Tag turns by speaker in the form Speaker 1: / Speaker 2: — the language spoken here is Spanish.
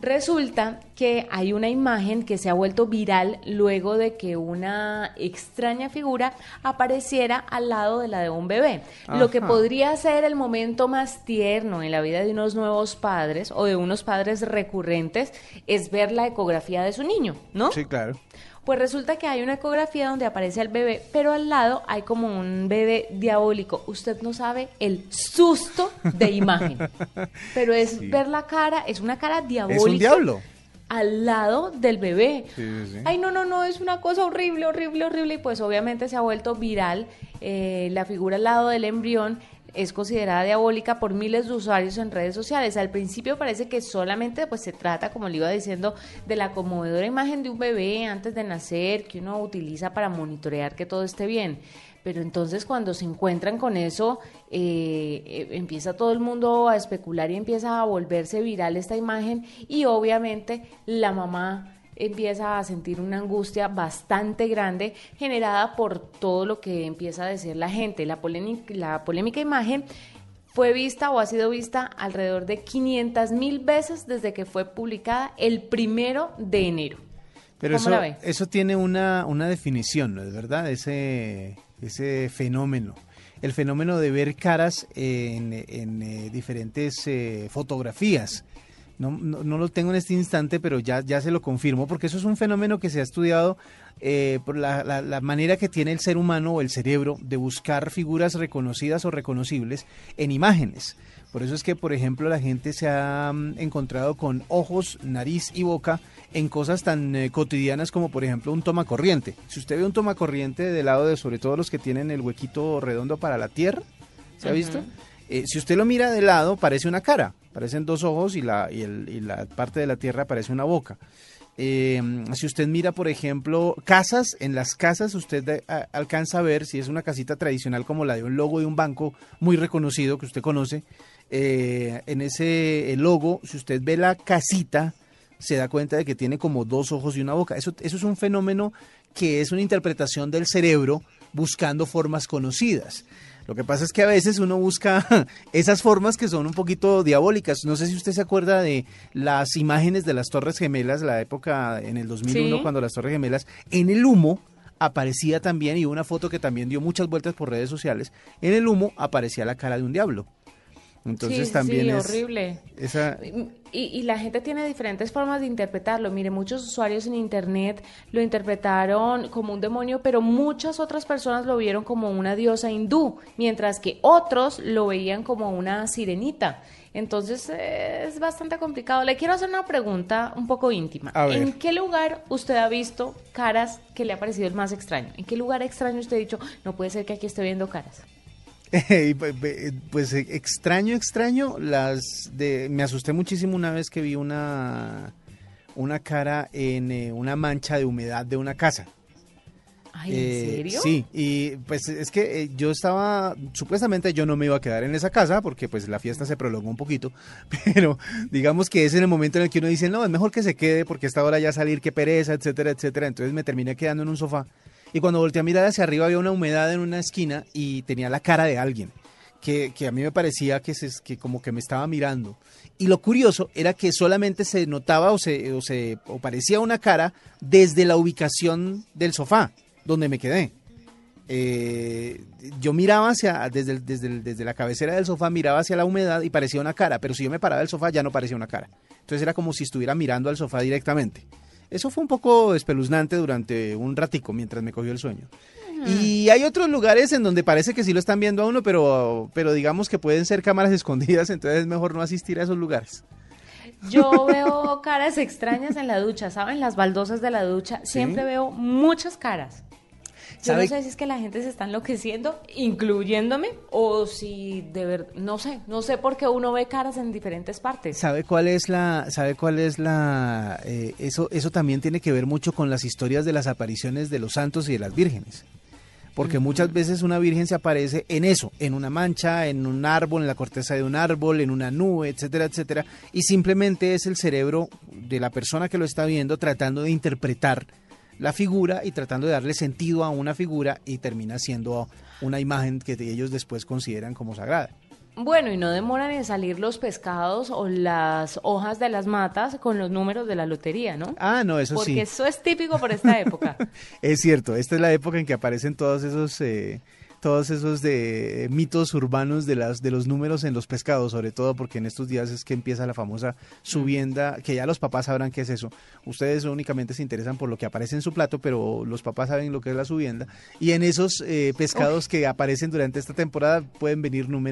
Speaker 1: Resulta que hay una imagen que se ha vuelto viral luego de que una extraña figura apareciera al lado de la de un bebé. Lo que podría ser el momento más tierno en la vida de unos nuevos padres o de unos padres recurrentes es ver la ecografía de su niño, ¿no?
Speaker 2: Sí, claro.
Speaker 1: Pues resulta que hay una ecografía donde aparece el bebé, pero al lado hay como un bebé diabólico. Usted no sabe el susto de imagen. Pero es
Speaker 2: Sí.
Speaker 1: ver la cara, es una cara diabólica.
Speaker 2: Es un diablo.
Speaker 1: Al lado del bebé.
Speaker 2: Sí, sí, sí.
Speaker 1: Ay, no, no, no, es una cosa horrible, horrible, horrible. Y pues obviamente se ha vuelto viral. Eh, la figura al lado del embrión es considerada diabólica por miles de usuarios en redes sociales. Al principio parece que solamente pues se trata, como le iba diciendo, de la conmovedora imagen de un bebé antes de nacer que uno utiliza para monitorear que todo esté bien. Pero entonces cuando se encuentran con eso, eh, eh, empieza todo el mundo a especular y empieza a volverse viral esta imagen y obviamente la mamá empieza a sentir una angustia bastante grande generada por todo lo que empieza a decir la gente. La, polémica, la polémica imagen fue vista o ha sido vista alrededor de 500 mil veces desde que fue publicada el primero de enero.
Speaker 2: Pero
Speaker 1: ¿Cómo
Speaker 2: eso,
Speaker 1: la ve?
Speaker 2: eso tiene una, una definición, ¿no es verdad? Ese, ese fenómeno. El fenómeno de ver caras en, en, eh, diferentes eh, fotografías. No, no, no lo tengo en este instante, pero ya, ya se lo confirmo, porque eso es un fenómeno que se ha estudiado eh, por la, la- la manera que tiene el ser humano o el cerebro de buscar figuras reconocidas o reconocibles en imágenes. Por eso es que, por ejemplo, la gente se ha mm, encontrado con ojos, nariz y boca en cosas tan eh, cotidianas como, por ejemplo, un toma corriente. Si usted ve un toma corriente del lado de, sobre todo los que tienen el huequito redondo para la tierra, ¿se ha visto? Eh, si usted lo mira de lado, parece una cara, parecen dos ojos y la, y el- y la parte de la tierra parece una boca. Eh, si usted mira, por ejemplo, casas, en las casas usted eh, alcanza a ver si es una casita tradicional como la de un logo de un banco muy reconocido que usted conoce. eh, en ese logo, si usted ve la casita, se da cuenta de que tiene como dos ojos y una boca. Eso, eso es un fenómeno que es una interpretación del cerebro buscando formas conocidas. Lo que pasa es que a veces uno busca esas formas que son un poquito diabólicas. No sé si usted se acuerda de las imágenes de las Torres Gemelas, la época en el 2001
Speaker 1: Sí.
Speaker 2: cuando las Torres Gemelas, en el humo aparecía también, y una foto que también dio muchas vueltas por redes sociales, en el humo aparecía la cara de un diablo. Entonces
Speaker 1: Sí,
Speaker 2: también
Speaker 1: sí,
Speaker 2: es
Speaker 1: horrible.
Speaker 2: esa
Speaker 1: Y, y la gente tiene diferentes formas de interpretarlo. Mire, muchos usuarios en Internet lo interpretaron como un demonio, pero muchas otras personas lo vieron como una diosa hindú, mientras que otros lo veían como una sirenita. Entonces es bastante complicado. Le quiero hacer una pregunta un poco íntima. ¿En qué lugar usted ha visto caras que le ha parecido el más extraño? ¿En qué lugar extraño usted ha dicho, no puede ser que aquí esté viendo caras?
Speaker 2: Pues, pues eh, extraño, extraño, las de me asusté muchísimo una vez que vi una una cara en eh, una mancha de humedad de una casa.
Speaker 1: Ay,
Speaker 2: Eh,
Speaker 1: ¿en serio?
Speaker 2: Sí, y pues es que eh, yo estaba, supuestamente yo no me iba a quedar en esa casa porque pues la fiesta se prolongó un poquito, pero digamos que es en el momento en el que uno dice, no, es mejor que se quede porque a esta hora ya salir, qué pereza, etcétera, etcétera. Entonces me terminé quedando en un sofá y cuando volteé a mirar hacia arriba había una humedad en una esquina y tenía la cara de alguien. Que, que a mí me parecía que, se, que como que me estaba mirando. Y lo curioso era que solamente se notaba o se, o se o parecía una cara desde la ubicación del sofá donde me quedé. Eh, yo miraba hacia, desde, desde, desde la cabecera del sofá, miraba hacia la humedad y parecía una cara, pero si yo me paraba del sofá ya no parecía una cara. Entonces era como si estuviera mirando al sofá directamente. Eso fue un poco espeluznante durante un ratico mientras me cogió el sueño. Y hay otros lugares en donde parece que sí lo están viendo a uno, pero, pero digamos que pueden ser cámaras escondidas, entonces es mejor no asistir a esos lugares.
Speaker 1: Yo veo caras extrañas en la ducha, ¿saben? Las baldosas de la ducha. Siempre veo muchas caras. Yo
Speaker 2: ¿Sabe-
Speaker 1: no sé si es que la gente se está enloqueciendo, incluyéndome, o si de verdad, no sé, no sé por qué uno ve caras en diferentes partes.
Speaker 2: ¿Sabe cuál es la, sabe cuál es la, eh, eso, eso también tiene que ver mucho con las historias de las apariciones de los santos y de las vírgenes? Porque muchas veces una virgen se aparece en eso, en una mancha, en un árbol, en la corteza de un árbol, en una nube, etcétera, etcétera, y simplemente es el cerebro de la persona que lo está viendo tratando de interpretar la figura y tratando de darle sentido a una figura y termina siendo una imagen que ellos después consideran como sagrada.
Speaker 1: Bueno, y no demoran en salir los pescados o las hojas de las matas con los números de la lotería, ¿no?
Speaker 2: Ah, no, eso
Speaker 1: Porque
Speaker 2: sí.
Speaker 1: eso es típico por esta época.
Speaker 2: Es cierto, esta es la época en que aparecen todos esos eh, todos esos de mitos urbanos de las de los números en los pescados, sobre todo porque en estos días es que empieza la famosa subienda, que ya los papás sabrán qué es eso. Ustedes únicamente se interesan por lo que aparece en su plato, pero los papás saben lo que es la subienda. Y en esos eh, pescados que aparecen durante esta temporada pueden venir números